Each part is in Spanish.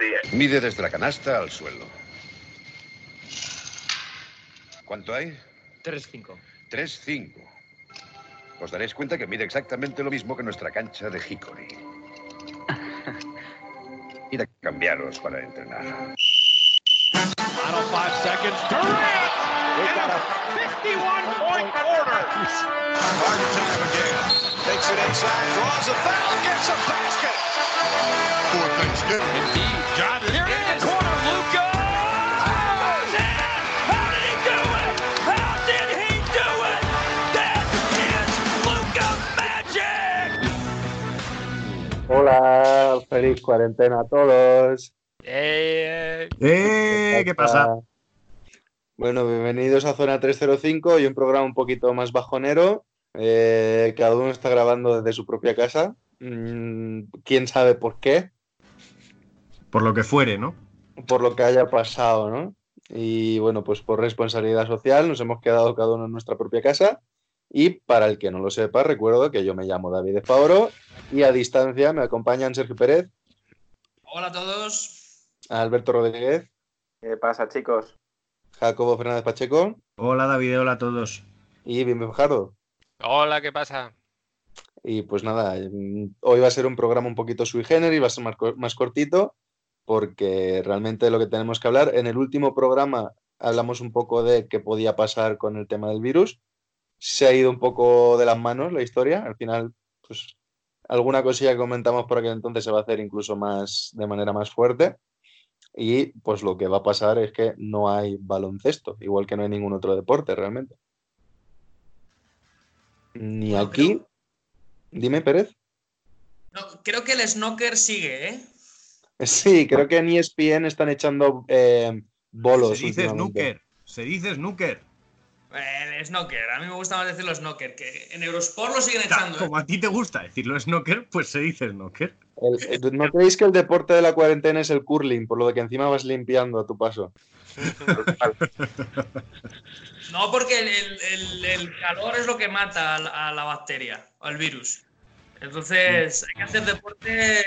it. Mide desde la canasta al suelo. ¿Cuánto hay? 3-5. 3-5. Os daréis cuenta que mide exactamente lo mismo que nuestra cancha de Hickory. Id a cambiaros para entrenar. Final five seconds. Durant! And a 51-point quarter. Hard time again. Takes it inside, draws a foul, gets a basket. Thanksgiving. Indeed. Here in the corner, Luca. Magic. Hola, feliz cuarentena a todos. Eh, ¡Eh! ¿Qué pasa? Bueno, bienvenidos a Zona 305 y un programa un poquito más bajonero. Eh, cada uno está grabando desde su propia casa. Mm, ¿Quién sabe por qué? Por lo que fuere, ¿no? Por lo que haya pasado, ¿no? Y bueno, pues por responsabilidad social nos hemos quedado cada uno en nuestra propia casa. Y para el que no lo sepa, recuerdo que yo me llamo David de Favoro y a distancia me acompañan Sergio Pérez, Hola a todos. Alberto Rodríguez, ¿Qué pasa, chicos? Jacobo Fernández Pacheco Hola David, hola a todos. y Bimbe Fajardo. hola, ¿qué pasa? Y pues nada, hoy va a ser un programa un poquito sui generis, va a ser más cortito, porque realmente lo que tenemos que hablar, en el último programa hablamos un poco de qué podía pasar con el tema del virus. Se ha ido un poco de las manos la historia, al final, pues alguna cosilla que comentamos por aquel entonces se va a hacer incluso más de manera más fuerte. Y pues lo que va a pasar es que no hay baloncesto, igual que no hay ningún otro deporte realmente. Ni aquí. Dime, Pérez. No, creo que el snooker sigue, ¿eh? Sí, creo que en ESPN están echando eh, bolos. Se dice snooker. Se dice snooker. El snooker. A mí me gusta más decirlo snooker, que en Eurosport lo siguen echando. ¿eh? como a ti te gusta decirlo snooker, pues se dice snooker. El- el- ¿No creéis que el deporte de la cuarentena es el curling, por lo de que encima vas limpiando a tu paso? No, porque el, el- el- el calor es lo que mata a la, a la bacteria, o al virus. Entonces, hay que hacer deporte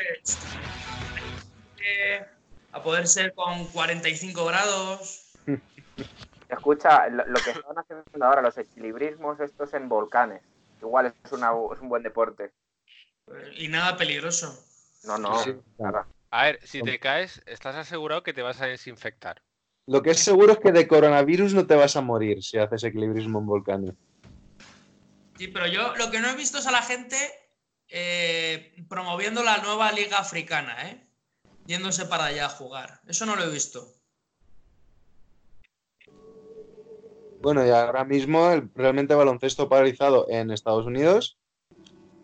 a poder ser con 45 grados. Escucha, lo, lo que están haciendo ahora, los equilibrismos estos en volcanes. Igual es, una, es un buen deporte. Y nada peligroso. No, no, Sí. nada. A ver, si te caes, estás asegurado que te vas a desinfectar. Lo que es seguro es que de coronavirus no te vas a morir si haces equilibrismo en volcanes. Sí, pero yo lo que no he visto es a la gente eh, promoviendo la nueva liga africana, ¿eh? Yéndose para allá a jugar. Eso no lo he visto. Bueno, y ahora mismo el, realmente baloncesto paralizado en Estados Unidos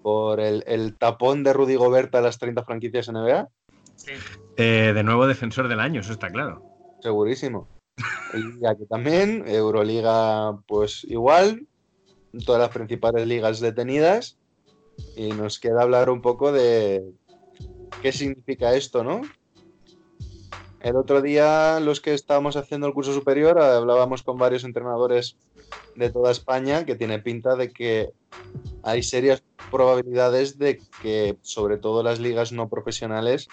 por el, el tapón de Rudy Gobert a las 30 franquicias NBA. Sí. Eh, de nuevo defensor del año, eso está claro. Segurísimo. Y aquí también, Euroliga, pues igual, todas las principales ligas detenidas. Y nos queda hablar un poco de qué significa esto, ¿no? El otro día, los que estábamos haciendo el curso superior, hablábamos con varios entrenadores de toda España que tiene pinta de que hay serias probabilidades de que, sobre todo las ligas no profesionales,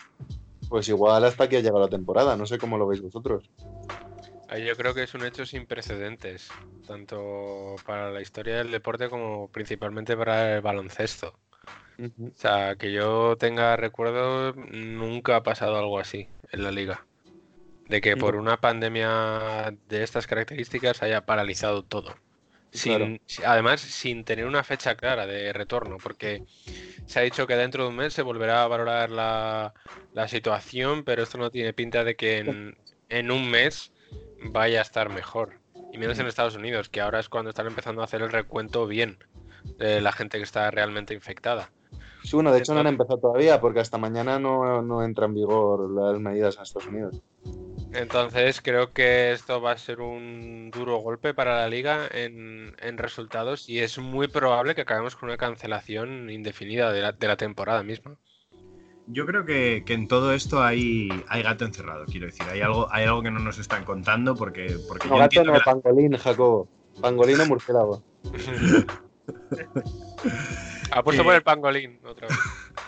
pues igual hasta que ha llegado la temporada. No sé cómo lo veis vosotros. Yo creo que es un hecho sin precedentes, tanto para la historia del deporte como principalmente para el baloncesto. O sea, que yo tenga recuerdo, nunca ha pasado algo así en la liga. De que por una pandemia de estas características haya paralizado todo. Sin- Claro. además, sin tener una fecha clara de retorno, porque se ha dicho que dentro de un mes se volverá a valorar la, la situación, pero esto no tiene pinta de que en, en un mes vaya a estar mejor. Y menos en Estados Unidos, que ahora es cuando están empezando a hacer el recuento bien de la gente que está realmente infectada. Sí, bueno, de hecho no han empezado todavía porque hasta mañana no, no entra en vigor las medidas en Estados Unidos. Entonces creo que esto va a ser un duro golpe para la liga en, en resultados y es muy probable que acabemos con una cancelación indefinida de la, de la temporada misma. Yo creo que, que en todo esto hay, hay gato encerrado, quiero decir. Hay algo, hay algo que no nos están contando porque, porque No, yo gato no, que la- pangolín, Jacobo. Pangolín o murciélago. Apuesto Eh, por el pangolín otra vez.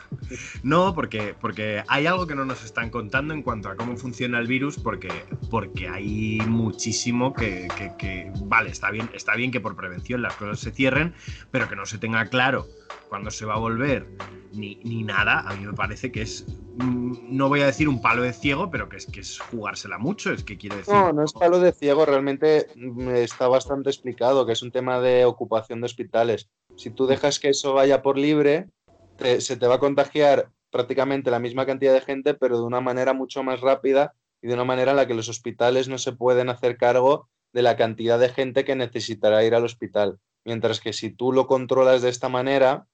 No, porque, porque hay algo que no nos están contando en cuanto a cómo funciona el virus, porque, porque hay muchísimo que, que- que- vale, está bien, está bien que por prevención las cosas se cierren, pero que no se tenga claro cuándo se va a volver ni, ni nada, a mí me parece que es, mm, no voy a decir un palo de ciego, pero que es, que es jugársela mucho, es que quiere decir... No, no es palo de ciego, realmente mm, está bastante explicado que es un tema de ocupación de hospitales. Si tú dejas que eso vaya por libre, te- se te va a contagiar prácticamente la misma cantidad de gente, pero de una manera mucho más rápida y de una manera en la que los hospitales no se pueden hacer cargo de la cantidad de gente que necesitará ir al hospital. Mientras que si tú lo controlas de esta manera,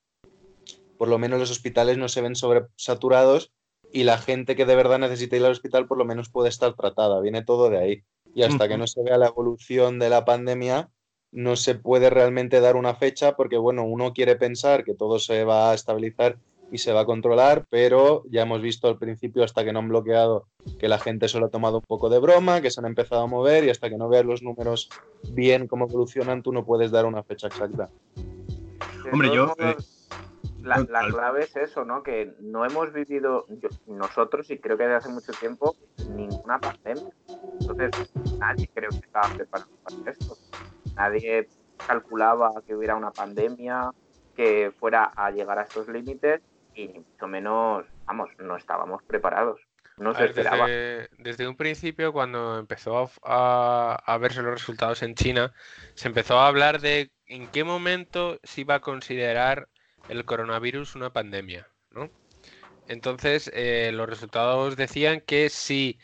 por lo menos los hospitales no se ven sobresaturados y la gente que de verdad necesita ir al hospital por lo menos puede estar tratada. Viene todo de ahí. Y hasta que no se vea la evolución de la pandemia, no se puede realmente dar una fecha porque, bueno, uno quiere pensar que todo se va a estabilizar y se va a controlar, pero ya hemos visto al principio, hasta que no han bloqueado, que la gente solo ha tomado un poco de broma, que se han empezado a mover y hasta que no veas los números bien cómo evolucionan, tú no puedes dar una fecha exacta. Hombre, yo, modos, la, la clave es eso, ¿no? Que no hemos vivido yo- nosotros, y creo que desde hace mucho tiempo, ninguna pandemia. Entonces, nadie creo que estaba preparado para esto. Nadie calculaba que hubiera una pandemia que fuera a llegar a estos límites y mucho menos, vamos, no estábamos preparados. No se ver, esperaba. desde, desde un principio, cuando empezó a, a- a verse los resultados en China, se empezó a hablar de en qué momento se iba a considerar el coronavirus una pandemia, ¿no? Entonces, eh, los resultados decían que si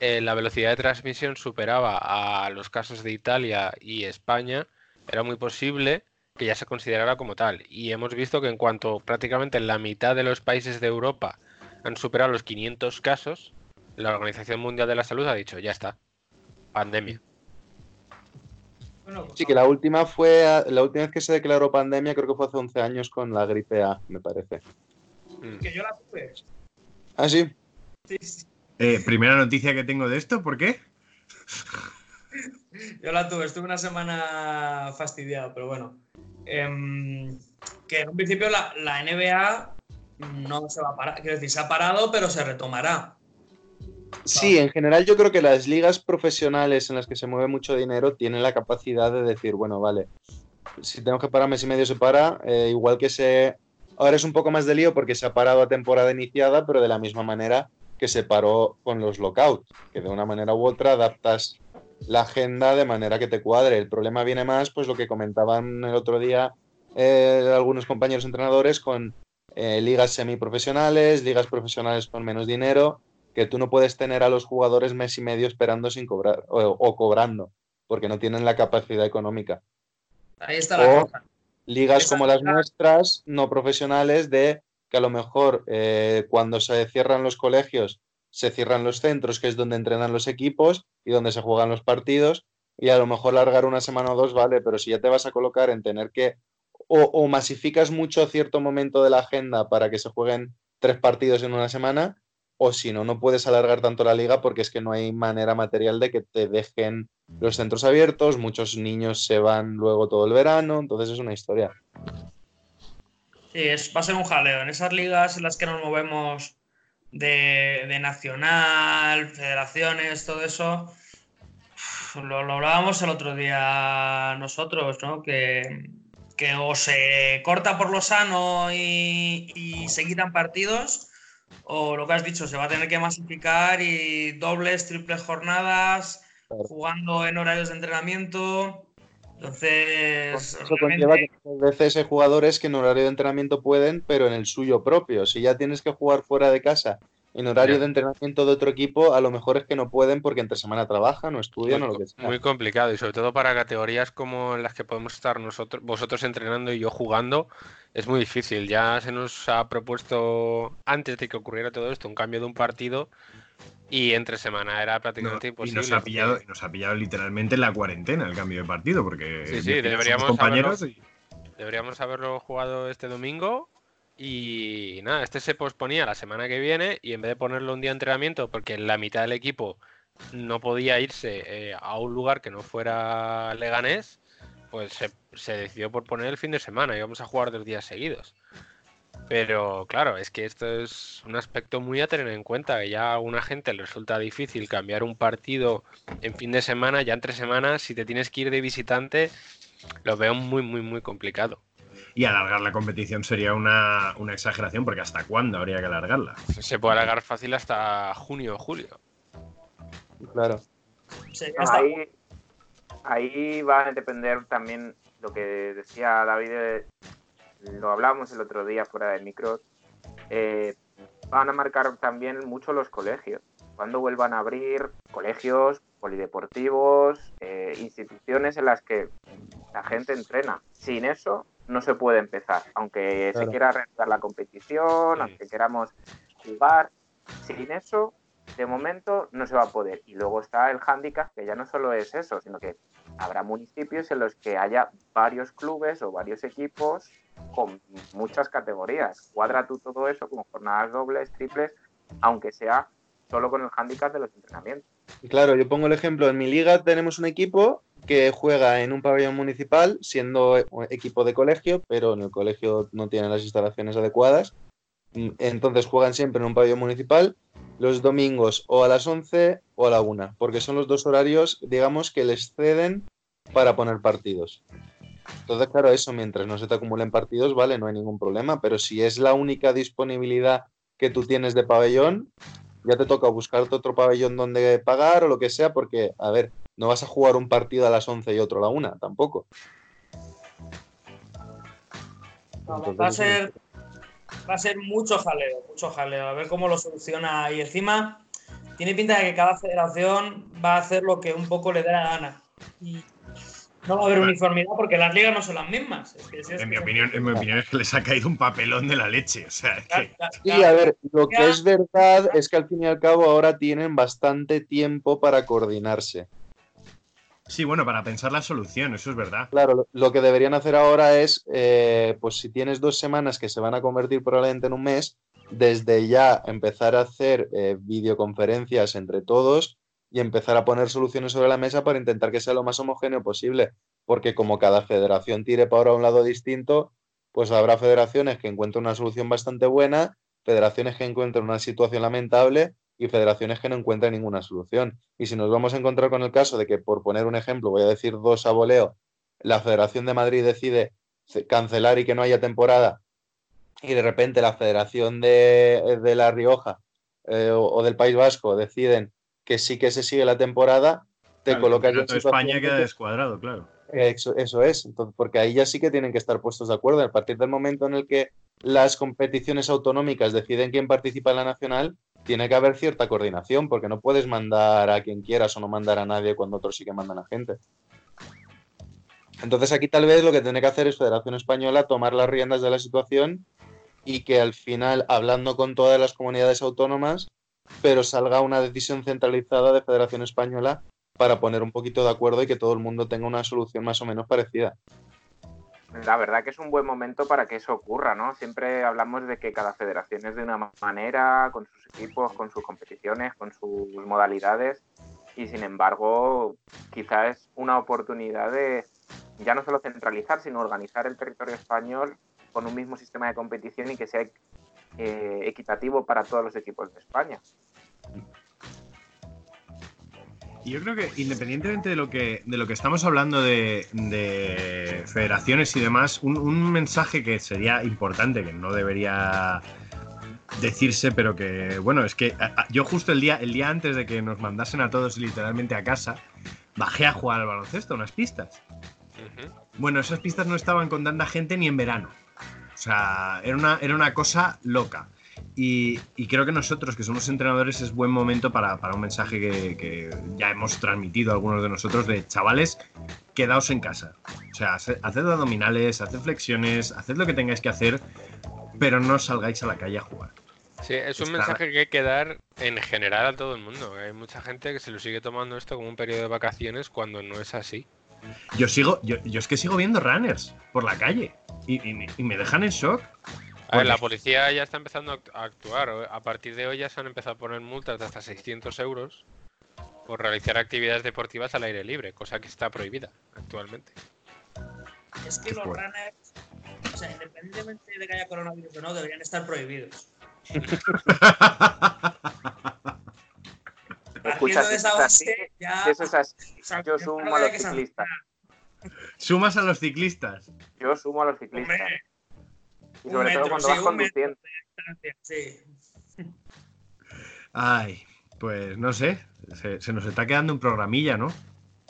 eh, la velocidad de transmisión superaba a los casos de Italia y España, era muy posible que ya se considerara como tal. Y hemos visto que en cuanto prácticamente la mitad de los países de Europa han superado los 500 casos, la Organización Mundial de la Salud ha dicho, ya está, pandemia. Sí, que la última fue, a- la última vez que se declaró pandemia creo que fue hace 11 años con la gripe A, me parece. Que yo la tuve. Ah, sí. Sí, sí. Eh, primera noticia que tengo de esto, ¿por qué? Yo la tuve, estuve una semana fastidiado, pero bueno. Em, que en un principio la, la NBA no se va a parar, quiero decir, se ha parado, pero se retomará. Sí, en general yo creo que las ligas profesionales en las que se mueve mucho dinero tienen la capacidad de decir, bueno, vale, si tengo que parar mes y medio se para, eh, igual que se... Ahora es un poco más de lío porque se ha parado a temporada iniciada, pero de la misma manera que se paró con los lockouts, que de una manera u otra adaptas la agenda de manera que te cuadre. El problema viene más, pues lo que comentaban el otro día eh, algunos compañeros entrenadores con eh, ligas semiprofesionales, ligas profesionales con menos dinero, que tú no puedes tener a los jugadores mes y medio esperando sin cobrar o, o cobrando, porque no tienen la capacidad económica. Ahí está la O- cosa. Ligas Esa como las nuestras, no profesionales, de que a lo mejor eh, cuando se cierran los colegios, se cierran los centros, que es donde entrenan los equipos y donde se juegan los partidos, y a lo mejor largar una semana o dos, vale, pero si ya te vas a colocar en tener que o, o masificas mucho cierto momento de la agenda para que se jueguen tres partidos en una semana, o si no, no puedes alargar tanto la liga porque es que no hay manera material de que te dejen los centros abiertos, muchos niños se van luego todo el verano, entonces es una historia. Sí, es, va a ser un jaleo. En esas ligas en las que nos movemos de, de nacional, federaciones, todo eso, lo, lo hablábamos el otro día nosotros, ¿no? Que, que o se corta por lo sano y, y se quitan partidos, o lo que has dicho, se va a tener que masificar y dobles, triples jornadas, jugando en horarios de entrenamiento. Entonces, Eso realmente- conlleva que muchas veces hay jugadores que en horario de entrenamiento pueden, pero en el suyo propio. Si ya tienes que jugar fuera de casa en horario de entrenamiento de otro equipo, a lo mejor es que no pueden porque entre semana trabajan o estudian muy, o lo que sea. muy complicado y sobre todo para categorías como las que podemos estar nosotros, vosotros entrenando y yo jugando, es muy difícil. Ya se nos ha propuesto antes de que ocurriera todo esto un cambio de un partido y entre semana era No, prácticamente y imposible. nos ha, pillado, nos ha pillado literalmente en la cuarentena el cambio de partido, porque Sí, sí, deberíamos compañeros y- Deberíamos haberlo jugado este domingo y nada, este se posponía la semana que viene y en vez de ponerlo un día de entrenamiento porque la mitad del equipo no podía irse eh, a un lugar que no fuera Leganés, pues se, se decidió por poner el fin de semana y vamos a jugar dos días seguidos. Pero claro, es que esto es un aspecto muy a tener en cuenta. que Ya a una gente le resulta difícil cambiar un partido en fin de semana, ya entre semanas, si te tienes que ir de visitante, lo veo muy, muy, muy complicado. Y alargar la competición sería una, una exageración, porque ¿hasta cuándo habría que alargarla? Se puede alargar fácil hasta junio o julio. Claro. Ahí, ahí va a depender también lo que decía David, lo hablábamos el otro día fuera de micros, eh, van a marcar también mucho los colegios. Cuando vuelvan a abrir colegios, polideportivos, eh, instituciones en las que la gente entrena. Sin eso no se puede empezar, aunque Claro. se quiera realizar la competición, Sí. aunque queramos jugar, sin eso de momento no se va a poder. Y luego está el hándicap, que ya no solo es eso, sino que habrá municipios en los que haya varios clubes o varios equipos con muchas categorías. Cuadra tú todo eso con jornadas dobles, triples, aunque sea solo con el hándicap de los entrenamientos. Claro, yo pongo el ejemplo, en mi liga tenemos un equipo que juega en un pabellón municipal, siendo e- equipo de colegio, pero en el colegio no tienen las instalaciones adecuadas. Entonces juegan siempre en un pabellón municipal los domingos o a las 11 o a la 1, porque son los dos horarios, digamos, que les ceden para poner partidos. Entonces, claro, eso mientras no se te acumulen partidos, vale, no hay ningún problema, pero si es la única disponibilidad que tú tienes de pabellón, ya te toca buscarte otro pabellón donde pagar o lo que sea, porque, a ver, no vas a jugar un partido a las 11 y otro a la 1, tampoco. Entonces, va a ser va a ser mucho jaleo, mucho jaleo. A ver cómo lo soluciona. Y encima tiene pinta de que cada federación va a hacer lo que un poco le dé la gana. Y no va a haber uniformidad porque las ligas no son las mismas. Es que si es En mi opinión, en mi opinión es que les ha caído un papelón de la leche. O sea, es Claro, que claro, Sí, a ver, lo que es verdad es que al fin y al cabo ahora tienen bastante tiempo para coordinarse. Sí, bueno, para pensar la solución, eso es verdad. Claro, lo, que deberían hacer ahora es, eh, pues si tienes dos semanas que se van a convertir probablemente en un mes, desde ya empezar a hacer eh, videoconferencias entre todos y empezar a poner soluciones sobre la mesa para intentar que sea lo más homogéneo posible. Porque como cada federación tire para un lado distinto, pues habrá federaciones que encuentren una solución bastante buena, federaciones que encuentren una situación lamentable y federaciones que no encuentren ninguna solución. Y si nos vamos a encontrar con el caso de que, por poner un ejemplo, voy a decir dos a voleo, la Federación de Madrid decide ce- cancelar y que no haya temporada, y de repente la Federación de, de La Rioja eh, o, o del País Vasco deciden que sí que se sigue la temporada, te Claro, colocas en España queda que- descuadrado, claro. eso, eso es, entonces, porque ahí ya sí que tienen que estar puestos de acuerdo. A partir del momento en el que las competiciones autonómicas deciden quién participa en la nacional, tiene que haber cierta coordinación, porque no puedes mandar a quien quieras o no mandar a nadie cuando otros sí que mandan a gente. Entonces aquí tal vez lo que tiene que hacer es Federación Española tomar las riendas de la situación y que al final, hablando con todas las comunidades autónomas, pero salga una decisión centralizada de Federación Española para poner un poquito de acuerdo y que todo el mundo tenga una solución más o menos parecida. La verdad que es un buen momento para que eso ocurra, ¿no? Siempre hablamos de que cada federación es de una ma- manera, con sus equipos, con sus competiciones, con sus modalidades, y sin embargo, quizá es una oportunidad de ya no solo centralizar, sino organizar el territorio español con un mismo sistema de competición y que sea eh, equitativo para todos los equipos de España. Y yo creo que independientemente de lo que, de lo que estamos hablando de, de federaciones y demás, un, un mensaje que sería importante, que no debería decirse, pero que, bueno, es que a- a- yo justo el día, el día antes de que nos mandasen a todos literalmente a casa, bajé a jugar al baloncesto, unas pistas. Bueno, esas pistas no estaban con tanta gente ni en verano. O sea, era una, era una cosa loca. Y, y creo que nosotros, que somos entrenadores, es buen momento para, para un mensaje que, que ya hemos transmitido algunos de nosotros de chavales, quedaos en casa. O sea, hace- haced abdominales, haced flexiones, haced lo que tengáis que hacer, pero no salgáis a la calle a jugar. Sí, es un Está- mensaje que hay que dar en general a todo el mundo. Hay mucha gente que se lo sigue tomando esto como un periodo de vacaciones cuando no es así. Yo sigo, yo, yo es que sigo viendo runners por la calle y, y- y me dejan en shock. A ver, la policía ya está empezando a act- a actuar. A partir de hoy ya se han empezado a poner multas de hasta 600 euros por realizar actividades deportivas al aire libre, cosa que está prohibida actualmente. Es que Qué los fuerte. runners sea, independientemente de que haya coronavirus o no, deberían estar prohibidos. Escucha, de esa base, ya. eso es así, yo sumo a los ciclistas. Sumas a los ciclistas. Yo sumo a los ciclistas. Hombre, Y sobre todo cuando sí, vas conduciendo. Sí. Ay, pues no sé. Se, se nos está quedando un programilla, ¿no?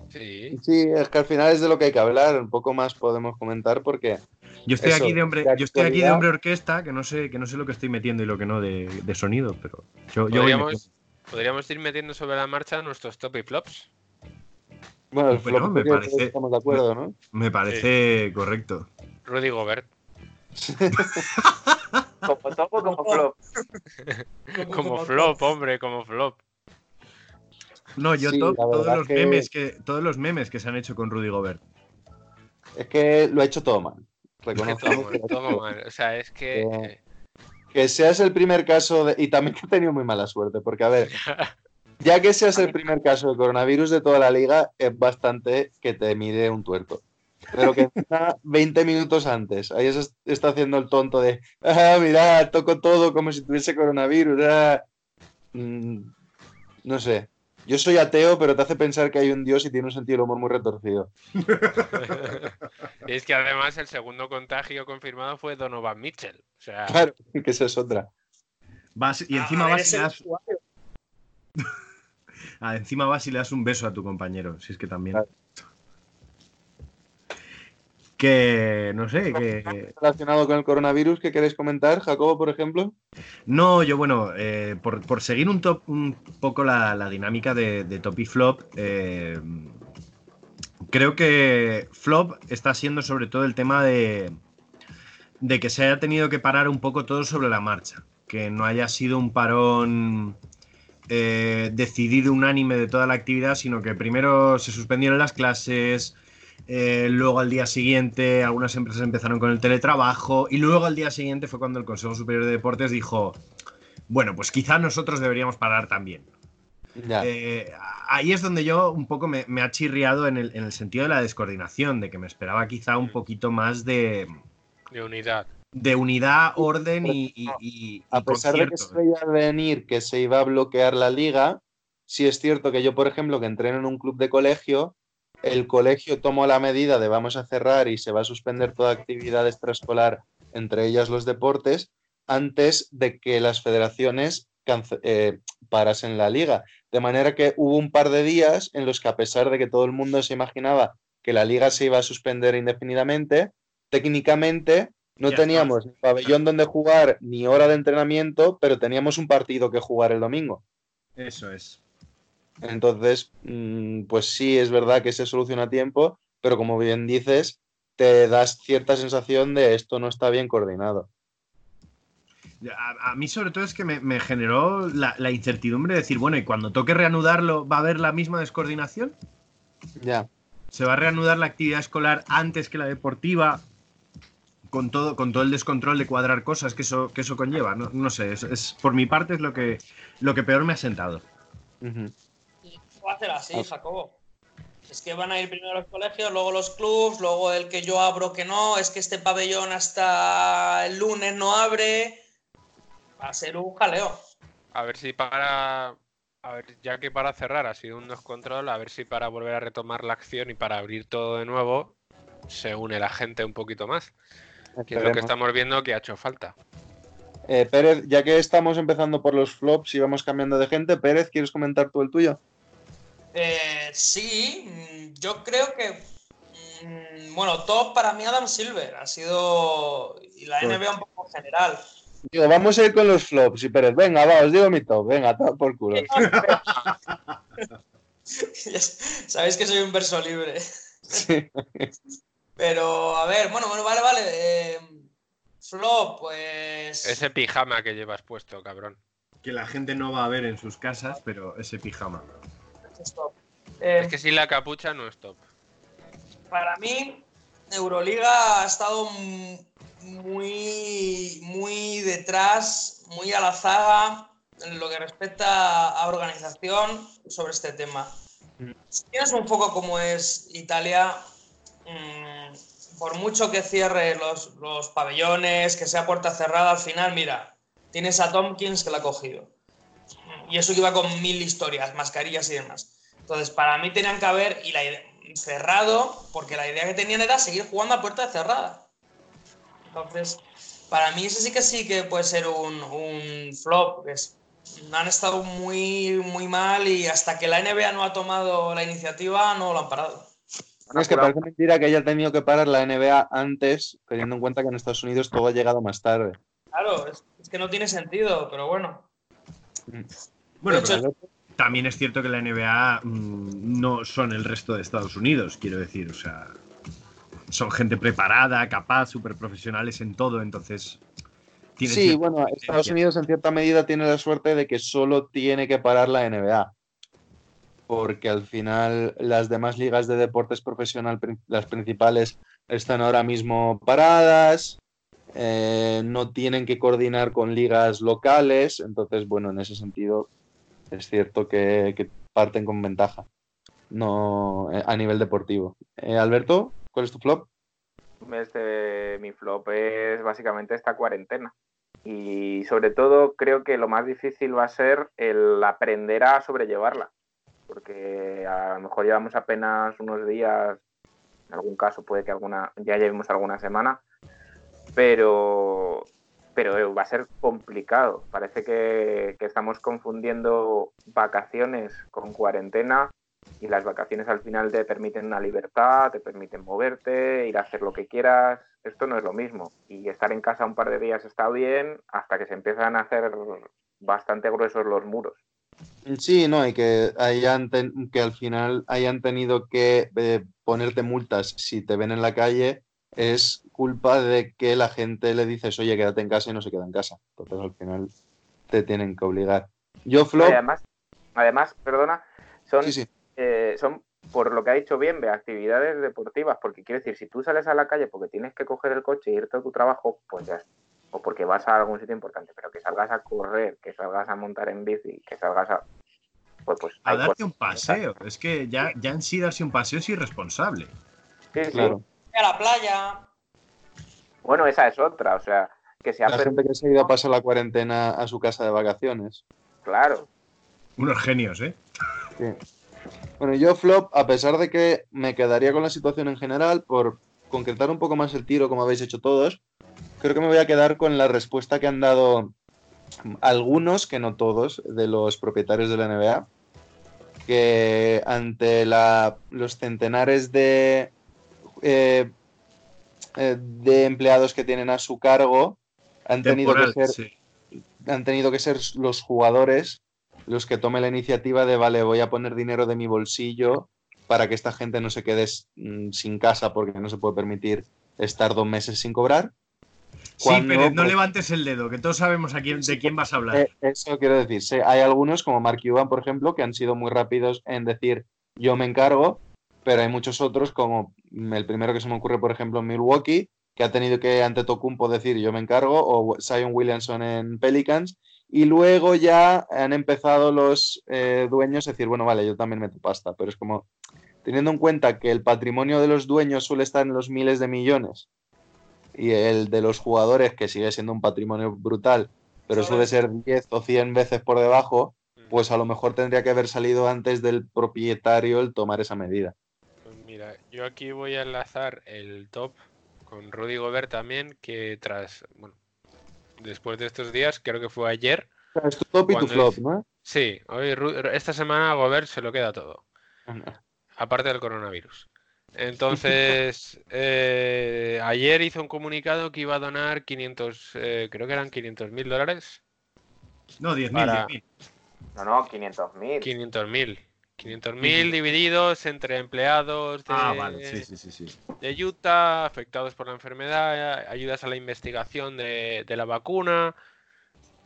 Sí. Sí, es que al final es de lo que hay que hablar. Un poco más podemos comentar porque Yo estoy Eso, aquí de hombre, de yo estoy aquí de hombre orquesta, que no sé, que no sé lo que estoy metiendo y lo que no de, de sonido, pero yo, yo voy Podríamos, podríamos ir metiendo sobre la marcha nuestros top y flops. Bueno, el Bueno, flop me parece- estamos de acuerdo, ¿no? me parece correcto. Rudy Gobert. Como topo, como flop. Como flop, hombre, como flop. No, yo Sí, todos los que- memes que todos los memes que se han hecho con Rudy Gobert. Es que lo ha hecho todo mal. Que Reconozcamos todo, mal. O sea, es que. Que seas el primer caso de... Y también que ha tenido muy mala suerte, porque a ver, ya que seas el primer caso de coronavirus de toda la liga, es bastante que te mire un tuerto. Pero que encima, 20 minutos antes, ahí se está haciendo el tonto de, ah, mira, toco todo como si tuviese coronavirus. ah". Mm, no sé. Yo soy ateo, pero te hace pensar que hay un dios y tiene un sentido del humor muy retorcido. y es que además el segundo contagio confirmado fue Donovan Mitchell. O sea, Claro, que esa es otra. Vas, y encima vas y ese le das, ah, encima vas y le das un beso a tu compañero, si es que también. Claro. Que no sé, que Relacionado con el coronavirus, ¿qué queréis comentar, Jacobo, por ejemplo? No, yo bueno, eh, por, por seguir un, top, un poco la, la dinámica de, de top y flop, eh, creo que flop está siendo sobre todo el tema de, de que se haya tenido que parar un poco todo sobre la marcha, que no haya sido un parón eh, decidido unánime de toda la actividad, sino que primero se suspendieron las clases, eh, luego al día siguiente algunas empresas empezaron con el teletrabajo y luego al día siguiente fue cuando el Consejo Superior de Deportes dijo, bueno, pues quizá nosotros deberíamos parar también. Eh, ahí es donde yo un poco me, me ha chirriado en el, en el sentido de la descoordinación, de que me esperaba quizá un poquito más de, de unidad. de unidad, orden y, y- y- a y pesar de que se veía venir que se iba a bloquear la liga, sí es cierto que yo, por ejemplo, que entreno en un club de colegio, el colegio tomó la medida de vamos a cerrar y se va a suspender toda actividad extraescolar, entre ellas los deportes, antes de que las federaciones eh, parasen la liga. De manera que hubo un par de días en los que, a pesar de que todo el mundo se imaginaba que la liga se iba a suspender indefinidamente, técnicamente no teníamos ni pabellón donde jugar ni hora de entrenamiento, pero teníamos un partido que jugar el domingo. Eso es. Entonces, mm, pues sí, es verdad que se soluciona a tiempo, pero como bien dices, te das cierta sensación de esto no está bien coordinado. A, a mí sobre todo es que me, me generó la, la incertidumbre de decir, bueno, y cuando toque reanudarlo, ¿va a haber la misma descoordinación? Ya. ¿Se va a reanudar la actividad escolar antes que la deportiva? Con todo, con todo el descontrol de cuadrar cosas que eso, que eso conlleva. No, no sé, es, es- por mi parte es lo que, lo que peor me ha sentado. Ujú. Va a ser así, Jacobo. Es que van a ir primero los colegios, luego los clubs, luego el que yo abro que no, es que este pabellón hasta el lunes no abre. Va a ser un jaleo. A ver si para. A ver, ya que para cerrar ha sido un descontrol, a ver si para volver a retomar la acción y para abrir todo de nuevo se une la gente un poquito más. Que es lo que estamos viendo que ha hecho falta. Eh, Pérez, ya que estamos empezando por los flops y vamos cambiando de gente, Pérez, ¿quieres comentar tú el tuyo? Eh, sí, mm, yo creo que. mm, Bueno, top para mí Adam Silver ha sido. Y la Pues- NBA un poco en general. Digo, vamos a ir con los flops y Pérez, venga, va, os digo mi top, venga, toma por culo. Sabéis que soy un verso libre. Sí. Pero, a ver, bueno, bueno, vale, vale. eh, flop, pues. Ese pijama que llevas puesto, cabrón. Que la gente no va a ver en sus casas, pero ese pijama. Stop. Eh, Es que sin la capucha no es top. Para mí, Euroliga ha estado muy, muy detrás, muy a la zaga en lo que respecta a organización sobre este tema. Si tienes un foco como es Italia, mm, por mucho que cierre los, los pabellones, que sea puerta cerrada, al final, mira, tienes a Tompkins que la ha cogido. Y eso que iba con mil historias, mascarillas y demás. Entonces, para mí tenían que haber y la ide- cerrado, porque la idea que tenían era seguir jugando a puerta cerrada. Entonces, para mí ese sí que sí que puede ser un, un flop. que es- han estado muy, muy mal y hasta que la NBA no ha tomado la iniciativa no lo han parado. Es que parece mentira que haya tenido que parar la NBA antes, teniendo en cuenta que en Estados Unidos todo ha llegado más tarde. Claro, es, es que no tiene sentido, pero bueno. Bueno, pero también es cierto que la NBA mm, no son el resto de Estados Unidos, quiero decir, o sea, son gente preparada, capaz, súper profesionales en todo, entonces... tiene Sí, bueno. Estados Unidos en cierta medida tiene la suerte de que solo tiene que parar la NBA. Porque al final las demás ligas de deportes profesional, las principales, están ahora mismo paradas, eh, no tienen que coordinar con ligas locales, entonces, bueno, en ese sentido es cierto que, parten con ventaja, no eh, a nivel deportivo. Eh, Alberto, ¿cuál es tu flop? Este, mi flop es básicamente esta cuarentena. Y sobre todo creo que lo más difícil va a ser el aprender a sobrellevarla. Porque a lo mejor llevamos apenas unos días, en algún caso puede que alguna, ya llevemos alguna semana, pero, pero eh, va a ser complicado. Parece que, estamos confundiendo vacaciones con cuarentena y las vacaciones al final te permiten una libertad, te permiten moverte, ir a hacer lo que quieras. Esto no es lo mismo. Y estar en casa un par de días está bien hasta que se empiezan a hacer bastante gruesos los muros. Sí, no, y que hayan ten- que al final hayan tenido que eh, ponerte multas si te ven en la calle es culpa de que la gente le dices, oye, quédate en casa y no se queda en casa. Entonces al final te tienen que obligar. Yo, Y Flop, además, además, perdona, son, sí, sí. eh, son, por lo que ha dicho bien, de actividades deportivas, porque quiero decir, si tú sales a la calle porque tienes que coger el coche e irte a tu trabajo, pues ya, o porque vas a algún sitio importante, pero que salgas a correr, que salgas a montar en bici, que salgas a... Pues, pues A darte cosas- un paseo, es que ya, ya en sí darse un paseo es irresponsable. Sí, sí. Claro. a la playa. Bueno, esa es otra, o sea, que se ha La gente que se ha ido a pasar la cuarentena a su casa de vacaciones. Claro, Unos genios, ¿eh? Sí. Bueno, yo, Flop, a pesar de que me quedaría con la situación en general, por concretar un poco más el tiro, como habéis hecho todos, creo que me voy a quedar con la respuesta que han dado algunos, que no todos, de los propietarios de la NBA, que ante la- los centenares de, eh, eh, de empleados que tienen a su cargo, han tenido que ser sí. han tenido que ser los jugadores los que tomen la iniciativa de, vale, voy a poner dinero de mi bolsillo para que esta gente no se quede mm, sin casa porque no se puede permitir estar dos meses sin cobrar. Sí, Pérez, no pues, levantes el dedo, que todos sabemos a quién, de quién vas a hablar. eh, eso quiero decir. sí, hay algunos, como Mark Cuban, por ejemplo, que han sido muy rápidos en decir yo me encargo, pero hay muchos otros, como mm, el primero que se me ocurre, por ejemplo, en Milwaukee, que ha tenido que ante Tocumpo decir yo me encargo, o Zion Williamson en Pelicans, y luego ya han empezado los eh, dueños a decir, bueno, vale, yo también meto pasta, pero es como, teniendo en cuenta que el patrimonio de los dueños suele estar en los miles de millones y el de los jugadores, que sigue siendo un patrimonio brutal, pero suele ser 10 o 100 veces por debajo, pues a lo mejor tendría que haber salido antes del propietario el tomar esa medida. Yo aquí voy a enlazar el top con Rudy Gobert también, que tras, bueno, después de estos días, creo que fue ayer. Es tu top y tu flop, es- ¿no? Sí, hoy esta semana a Gobert se lo queda todo, aparte del coronavirus. Entonces, eh, ayer hizo un comunicado que iba a donar 500, eh, creo que eran 500 mil dólares. No, 10.000, para- 10.000. no, no, 500.000. 500 mil. 500 mil divididos entre empleados de, Ah, vale, sí, sí, sí, sí. de Utah, afectados por la enfermedad, ayudas a la investigación de, de la vacuna.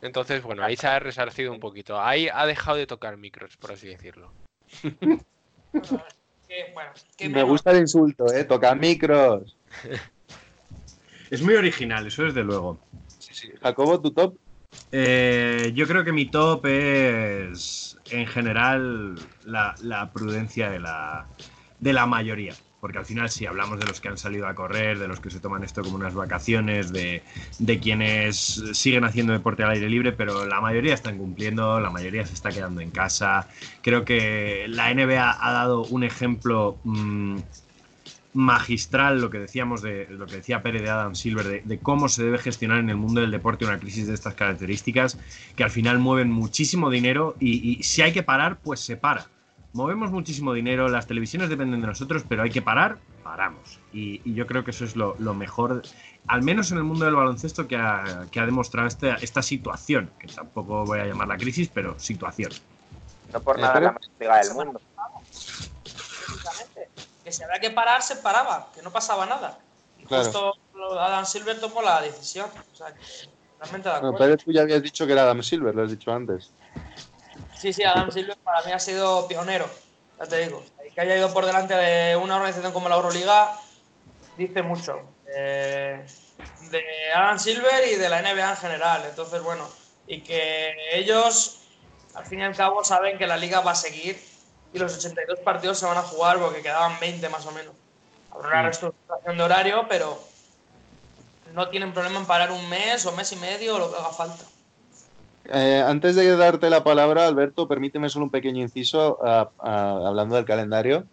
Entonces, bueno, ahí se ha resarcido un poquito. Ahí ha dejado de tocar micros, por así decirlo. Bueno, Me gusta el insulto, ¿eh? Toca micros. Es muy original, eso desde luego. Jacobo, tu top. Eh, yo creo que mi top es, en general, la, prudencia de la, de la mayoría. porque al final si hablamos de los que han salido a correr, de los que se toman esto como unas vacaciones, de, de quienes siguen haciendo deporte al aire libre, pero la mayoría están cumpliendo, la mayoría se está quedando en casa. Creo que la NBA ha dado un ejemplo mm, magistral, lo que decíamos de lo que decía Pérez de Adam Silver, de, de cómo se debe gestionar en el mundo del deporte una crisis de estas características, que al final mueven muchísimo dinero y, y si hay que parar, pues se para. Movemos muchísimo dinero, las televisiones dependen de nosotros, pero hay que parar, paramos. Y, y yo creo que eso es lo, lo mejor, al menos en el mundo del baloncesto, que ha, que ha demostrado esta, esta situación, que tampoco voy a llamarla crisis, pero situación. No por Eh, nada la más del mundo. Que si había que parar, se paraba, que no pasaba nada. Y Claro. justo Adam Silver tomó la decisión. O sea, realmente de Bueno, acuerdo. Pérez, tú ya habías dicho que era Adam Silver, lo has dicho antes. Sí, sí, Adam Silver para mí ha sido pionero, ya te digo. Que haya ido por delante de una organización como la Euroliga dice mucho. eh, de Adam Silver y de la NBA en general. Entonces, bueno, y que ellos, al fin y al cabo, saben que la liga va a seguir y los 82 partidos se van a jugar porque quedaban 20 más o menos. Habrá una reestructuración de horario, pero no tienen problema en parar un mes o mes y medio o lo que haga falta. Eh, antes de darte la palabra, Alberto, permíteme solo un pequeño inciso hablando del calendario.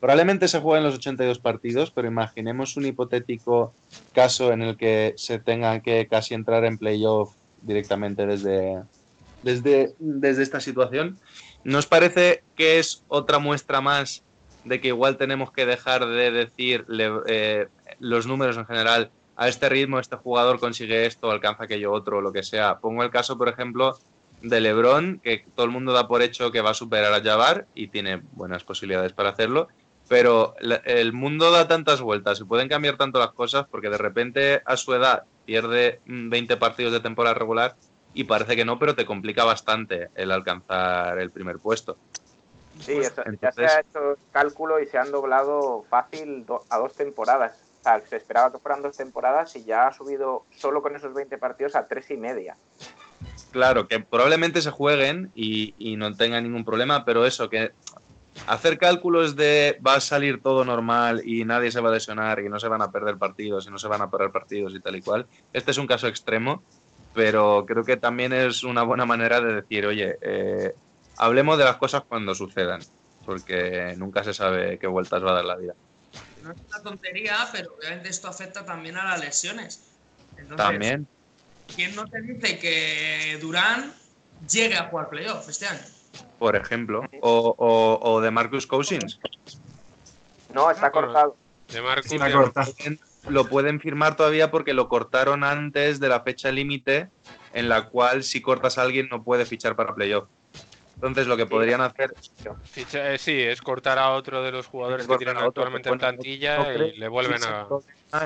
Probablemente se jueguen los 82 partidos, pero imaginemos un hipotético caso en el que se tenga que casi entrar en playoff directamente desde, desde, desde esta situación. ¿Nos parece que es otra muestra más de que igual tenemos que dejar de decir eh, los números en general? A este ritmo, este jugador consigue esto, alcanza aquello otro, lo que sea. Pongo el caso, por ejemplo, de LeBron, que todo el mundo da por hecho que va a superar a Jabbar y tiene buenas posibilidades para hacerlo. Pero el mundo da tantas vueltas y pueden cambiar tanto las cosas porque de repente a su edad pierde mm, 20 partidos de temporada regular y parece que no, pero te complica bastante el alcanzar el primer puesto. Sí, eso, ya se ha hecho cálculo y se han doblado fácil do- a dos temporadas. O sea, se esperaba que fueran dos temporadas y ya ha subido solo con esos 20 partidos a tres y media. Claro, que probablemente se jueguen y, y no tengan ningún problema, pero eso, que hacer cálculos de va a salir todo normal y nadie se va a lesionar y no se van a perder partidos y no se van a perder partidos y tal y cual. Este es un caso extremo, pero creo que también es una buena manera de decir, oye, eh, hablemos de las cosas cuando sucedan, porque nunca se sabe qué vueltas va a dar la vida. No es una tontería, pero obviamente esto afecta también a las lesiones. Entonces, También, ¿quién no te dice que Durán llegue a jugar playoff este año? por ejemplo, o, o, o de Marcus Cousins. No, está Ah, cortado. De Marcus Está cortado. Lo pueden firmar todavía porque lo cortaron antes de la fecha límite en la cual si cortas a alguien no puede fichar para playoff. Entonces lo que podrían hacer ficha- eh, sí, es cortar a otro de los jugadores que tienen actualmente en plantilla otro y le vuelven a...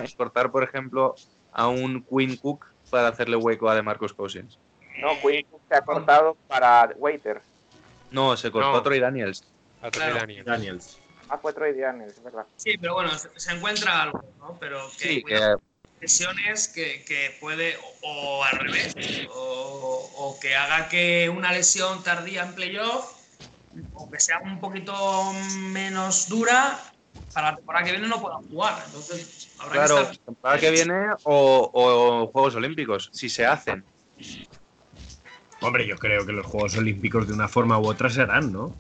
es cortar, por ejemplo, a un Quinn Cook para hacerle hueco a DeMarcus Cousins. No, Quinn Cook se ha cortado para Waiters. No, se cortó No. a Troy Daniels. a Claro. Daniels. Daniels. Ah, fue Troy Daniels, es verdad. Sí, pero bueno, se, se encuentra algo, ¿no? Pero que, Sí, cuidado, que lesiones que, que puede, o, o al revés, o, o que haga que una lesión tardía en playoff, o que sea un poquito menos dura, para la temporada que viene no puedan jugar. Entonces, habrá claro, que estar temporada que viene o, o Juegos Olímpicos, si se hacen. Hombre, yo creo que los Juegos Olímpicos de una forma u otra serán, ¿no?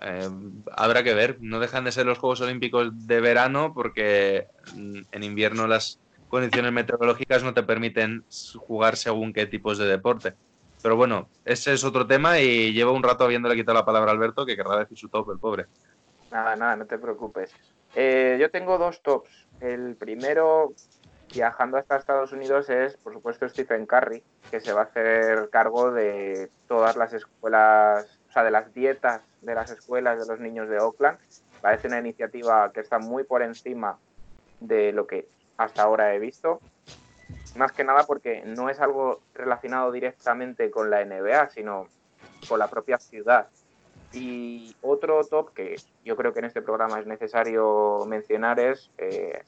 Eh, habrá que ver. No dejan de ser los Juegos Olímpicos de verano porque mm, en invierno las condiciones meteorológicas no te permiten jugar según qué tipos de deporte. Pero bueno, ese es otro tema y llevo un rato habiéndole quitado la palabra a Alberto que querrá decir su top, el pobre. Nada, nada, no te preocupes. Eh, yo tengo dos tops. El primero, viajando hasta Estados Unidos, es, por supuesto, Stephen Curry, que se va a hacer cargo de todas las escuelas, o sea, de las dietas de las escuelas de los niños de Oakland. Parece una iniciativa que está muy por encima de lo que hasta ahora he visto. Más que nada porque no es algo relacionado directamente con la NBA, sino con la propia ciudad. Y otro top que yo creo que en este programa es necesario mencionar es, eh,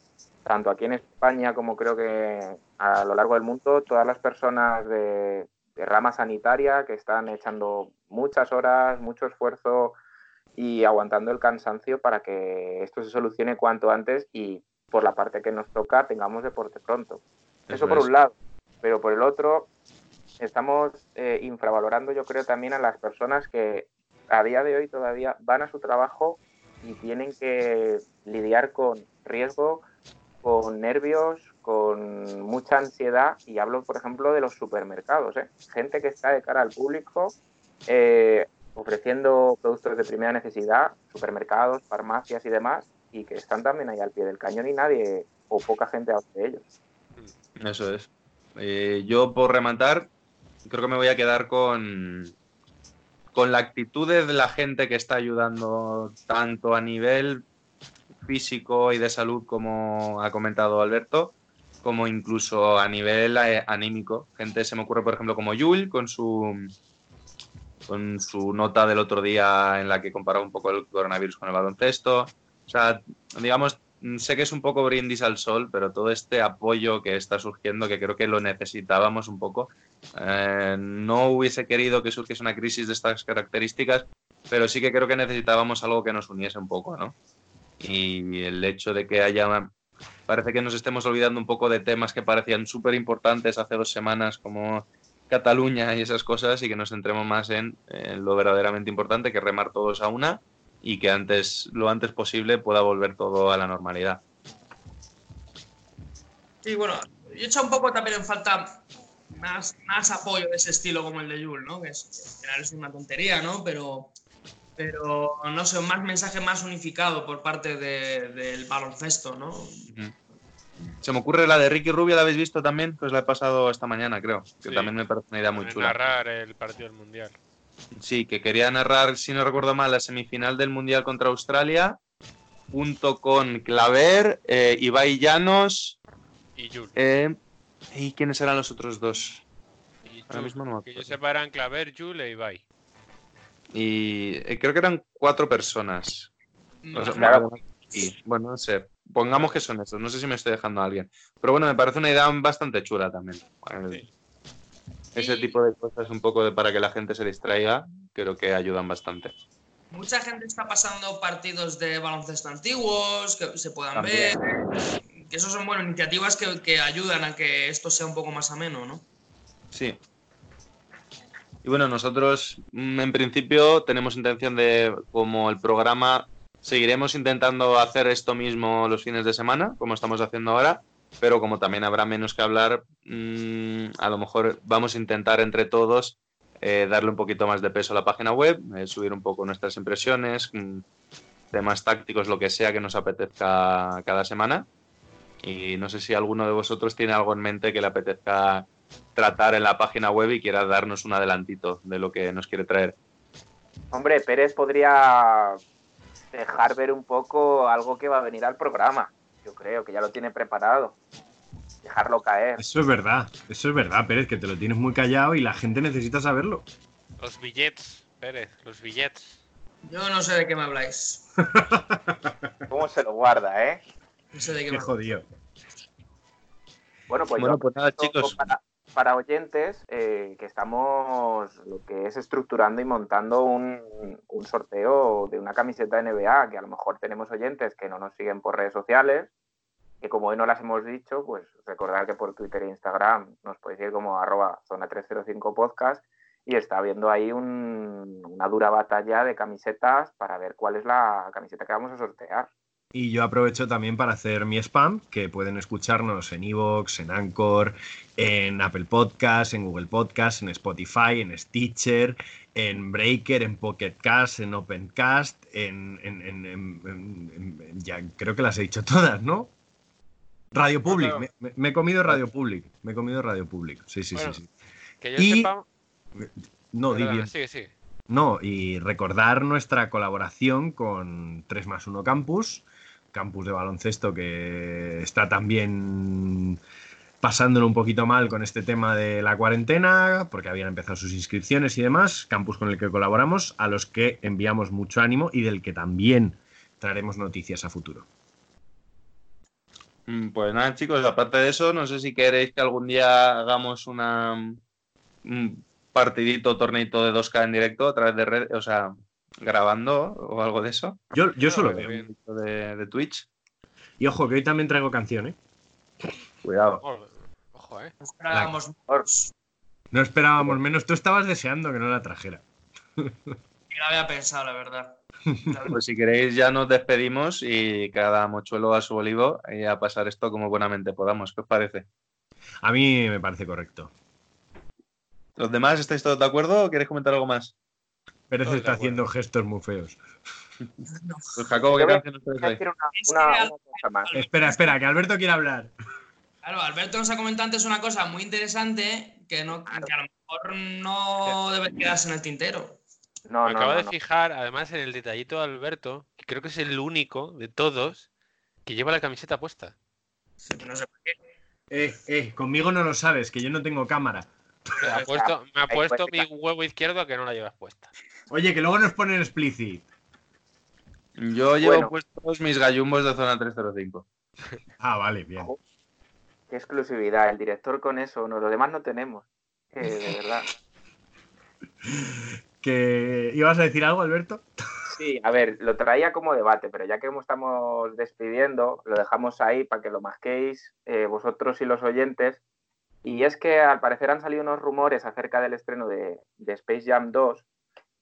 tanto aquí en España como creo que a lo largo del mundo, todas las personas de, de rama sanitaria que están echando muchas horas, mucho esfuerzo y aguantando el cansancio para que esto se solucione cuanto antes y por la parte que nos toca tengamos deporte pronto. Eso, Eso por es. un lado, pero por el otro estamos eh, infravalorando yo creo también a las personas que a día de hoy todavía van a su trabajo y tienen que lidiar con riesgo, con nervios, con mucha ansiedad y hablo por ejemplo de los supermercados, ¿eh? gente que está de cara al público eh, ofreciendo productos de primera necesidad, supermercados, farmacias y demás y que están también ahí al pie del cañón y nadie o poca gente habla de ellos. Eso es. Eh, yo por rematar, creo que me voy a quedar con, con la actitud de la gente que está ayudando tanto a nivel físico y de salud, como ha comentado Alberto, como incluso a nivel eh, anímico. Gente, se me ocurre, por ejemplo, como Yul, con su, con su nota del otro día en la que comparaba un poco el coronavirus con el baloncesto. O sea, digamos, sé que es un poco brindis al sol, pero todo este apoyo que está surgiendo, que creo que lo necesitábamos un poco. Eh, no hubiese querido que surgiese una crisis de estas características, pero sí que creo que necesitábamos algo que nos uniese un poco, ¿no? Y el hecho de que haya... Parece que nos estemos olvidando un poco de temas que parecían súper importantes hace dos semanas, como Cataluña y esas cosas, y que nos centremos más en, lo verdaderamente importante, que remar todos a una y que antes, lo antes posible pueda volver todo a la normalidad. Sí, bueno, yo he echado un poco también en falta más, más apoyo de ese estilo como el de Yul, ¿no? Que es, al final es una tontería, ¿no? Pero, pero no sé, un más mensaje más unificado por parte de- del baloncesto, ¿no? Se me ocurre la de Ricky Rubio, ¿la habéis visto también? Pues la he pasado esta mañana, creo. Que Sí. también me parece una idea muy chula. narrar el partido del mundial. Sí, que quería narrar, si no recuerdo mal, la semifinal del Mundial contra Australia, junto con Claver, eh, Ibai Llanos. Y Yul. eh, ¿Y quiénes eran los otros dos? Y ahora mismo no me que yo acuerdo. sepa eran Claver, Yul e Ibai. Y eh, creo que eran cuatro personas. O sea, Claro. y, bueno, no sé. Pongamos que son esos. No sé si me estoy dejando a alguien. Pero bueno, me parece una idea bastante chula también. Ese Sí. tipo de cosas, un poco de para que la gente se distraiga, creo que ayudan bastante. Mucha gente está pasando partidos de baloncesto antiguos, que se puedan También. ver. Que eso son, bueno, iniciativas que, que ayudan a que esto sea un poco más ameno, ¿no? Sí. Y bueno, nosotros mm, en principio tenemos intención de, como el programa, seguiremos intentando hacer esto mismo los fines de semana, como estamos haciendo ahora, pero como también habrá menos que hablar, mm, a lo mejor vamos a intentar entre todos eh, darle un poquito más de peso a la página web, eh, subir un poco nuestras impresiones, mm, temas tácticos, lo que sea que nos apetezca cada semana. Y no sé si alguno de vosotros tiene algo en mente que le apetezca tratar en la página web y quiera darnos un adelantito de lo que nos quiere traer. Hombre, Pérez podría dejar ver un poco algo que va a venir al programa. Yo creo que ya lo tiene preparado. Dejarlo caer. Eso es verdad, eso es verdad, Pérez, que te lo tienes muy callado y la gente necesita saberlo. Los billets, Pérez, los billets. Yo no sé de qué me habláis. ¿Cómo se lo guarda, eh? No sé de qué Qué me jodido. Bueno, pues Bueno, yo pues nada, chicos. Para, para oyentes, eh, que estamos lo que es estructurando y montando un, sorteo de una camiseta NBA, que a lo mejor tenemos oyentes que no nos siguen por redes sociales, que como hoy no las hemos dicho, pues recordar que por Twitter e Instagram nos podéis ir como arroba zona 305 podcast y está habiendo ahí un- una dura batalla de camisetas para ver cuál es la camiseta que vamos a sortear. Y yo aprovecho también para hacer mi spam, que pueden escucharnos en Evox, en Anchor, en Apple Podcast, en Google Podcast, en Spotify, en Stitcher, en Breaker, en Pocket Cast, en Opencast, en, en- ya creo que las he dicho todas, ¿no? Radio Public, me, he comido Radio Public, me he comido Radio Public, sí, sí, Bueno. sí, sí. Que yo Y- sepa. No, di bien. sigue, sigue. No, y recordar nuestra colaboración con 3 más 1 Campus, campus de baloncesto que está también pasándolo un poquito mal con este tema de la cuarentena, porque habían empezado sus inscripciones y demás, campus con el que colaboramos, a los que enviamos mucho ánimo y del que también traeremos noticias a futuro. Mm, Pues nada, chicos, aparte de eso, no sé si queréis que algún día hagamos una un partidito, torneito de 2K en directo a través de redes, o sea, grabando o algo de eso. Yo, yo solo veo. De, de Twitch. Y ojo, que hoy también traigo canción, ¿eh? Cuidado. Ojo, eh. Esperábamos Or- No esperábamos menos. Tú estabas deseando que no la trajera. y lo había pensado, la verdad. Pues si queréis ya nos despedimos y cada mochuelo a su olivo y a pasar esto como buenamente podamos. ¿Qué os parece? A mí me parece correcto. ¿Los demás estáis todos de acuerdo o queréis comentar algo más? Pérez de está acuerdo. haciendo gestos muy feos. Pues Jacobo, ¿qué canción nos traes una, cosa más. Espera, espera, que Alberto quiere hablar. Claro, Alberto nos ha comentado antes una cosa muy interesante que, no, que a lo mejor no debe quedarse en el tintero. No, Me no, acabo no, de no. fijar, además, en el detallito de Alberto, que creo que es el único de todos que lleva la camiseta puesta. No sé por qué. Eh, eh, conmigo no lo sabes, que yo no tengo cámara. Me ha puesto, me ha ahí puesto puede mi huevo izquierdo a que no la llevas puesta. Oye, que luego nos ponen explicit. Yo llevo Bueno. puestos mis gallumbos de zona 305. Ah, vale, bien. Qué exclusividad. El director con eso, no, los demás no tenemos. Que de verdad. ¿Que ibas a decir algo, Alberto? Sí, a ver, lo traía como debate, pero ya que estamos despidiendo, lo dejamos ahí para que lo masquéis eh, vosotros y los oyentes. Y es que al parecer han salido unos rumores acerca del estreno de, de Space Jam 2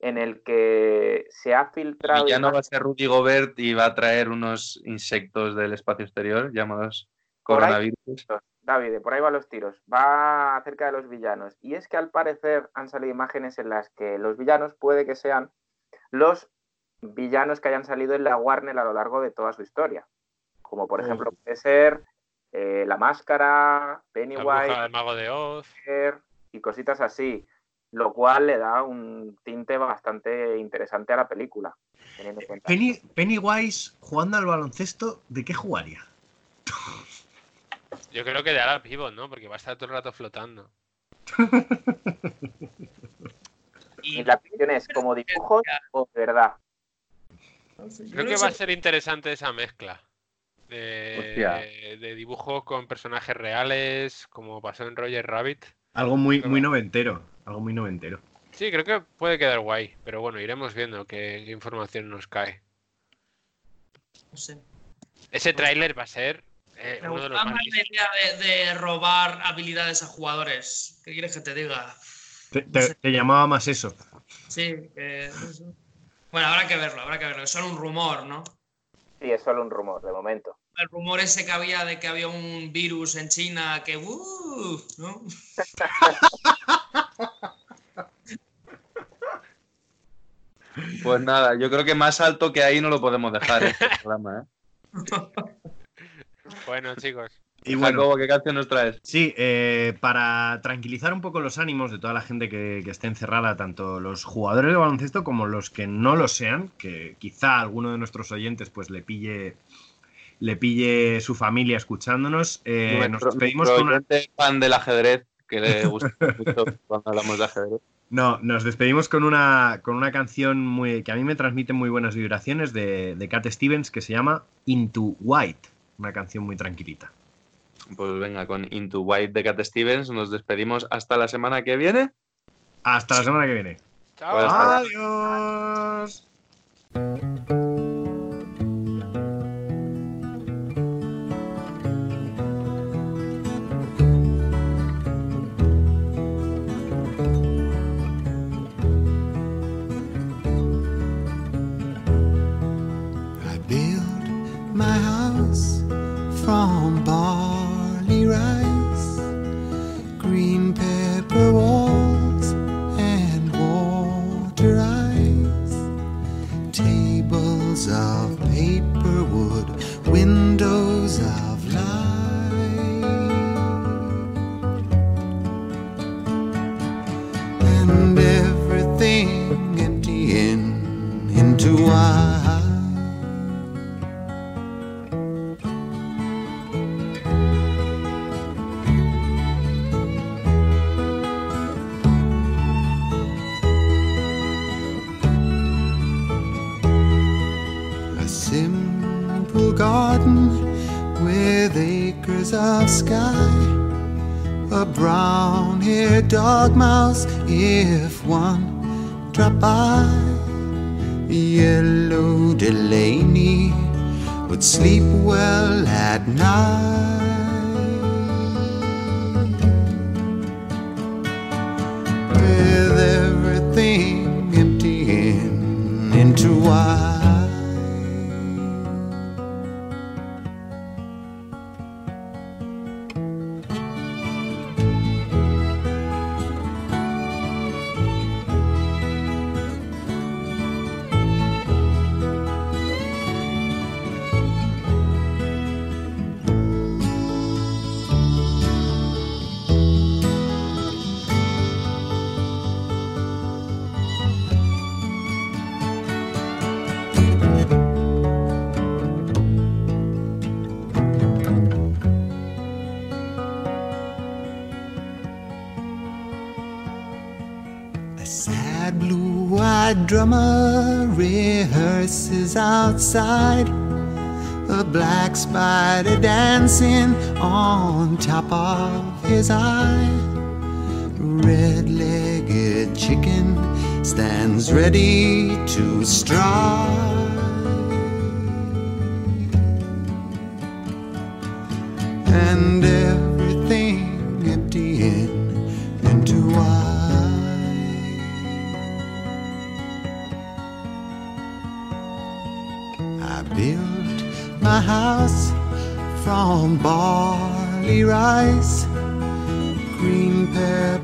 en el que se ha filtrado... Y ya no va a ser Rudy Gobert y va a traer unos insectos del espacio exterior llamados Por ahí. coronavirus. David, por ahí van los tiros. Va acerca de los villanos. Y es que al parecer han salido imágenes en las que los villanos puede que sean los villanos que hayan salido en la Warner a lo largo de toda su historia. Como por Oh. ejemplo puede ser eh, La Máscara, Pennywise, del mago de Oz. Y cositas así. Lo cual le da un tinte bastante interesante a la película. Teniendo en cuenta. Penny, Pennywise jugando al baloncesto, ¿de qué jugaría? Yo creo que de ala pivot, ¿no? Porque va a estar todo el rato flotando. Y la cuestión es, ¿como dibujos o de verdad? Creo que va a ser interesante esa mezcla. Hostia. De, de dibujos con personajes reales, como pasó en Roger Rabbit. Algo muy, muy noventero. Algo muy noventero. Sí, creo que puede quedar guay, pero bueno, iremos viendo qué, qué información nos cae. No sé. Ese tráiler va a ser eh, Me uno de los gusta más la idea de, de robar habilidades a jugadores. ¿Qué quieres que te diga? Te, te- te llamaba más eso. Sí, que eso. Bueno, habrá que verlo, habrá que verlo. Es solo un rumor, ¿no? Sí, es solo un rumor de momento. El rumor ese que había de que había un virus en China que. ¡uh! ¿no? Pues nada, yo creo que más alto que ahí no lo podemos dejar este programa, ¿eh? Bueno, chicos, Y bueno, Jacobo, ¿qué canción nos traes? sí, eh, para tranquilizar un poco los ánimos de toda la gente que, que esté encerrada, tanto los jugadores de baloncesto como los que no lo sean, que quizá alguno de nuestros oyentes pues le pille le pille su familia escuchándonos, eh, nos despedimos con una, oyente fan del ajedrez, que le gusta mucho cuando hablamos de ajedrez. No, nos despedimos con una, con una canción muy, que a mí me transmite muy buenas vibraciones de, de Cat Stevens que se llama Into White. Una canción muy tranquilita. Pues venga, con Into White de Cat Stevens nos despedimos hasta la semana que viene. Hasta la semana que viene. chao. Adiós. if one drop by. Yellow Delaney would sleep well at night. Sad blue eyed drummer rehearses outside. A black spider dancing on top of his eye. Red legged chicken stands ready to strike. And rise, green pear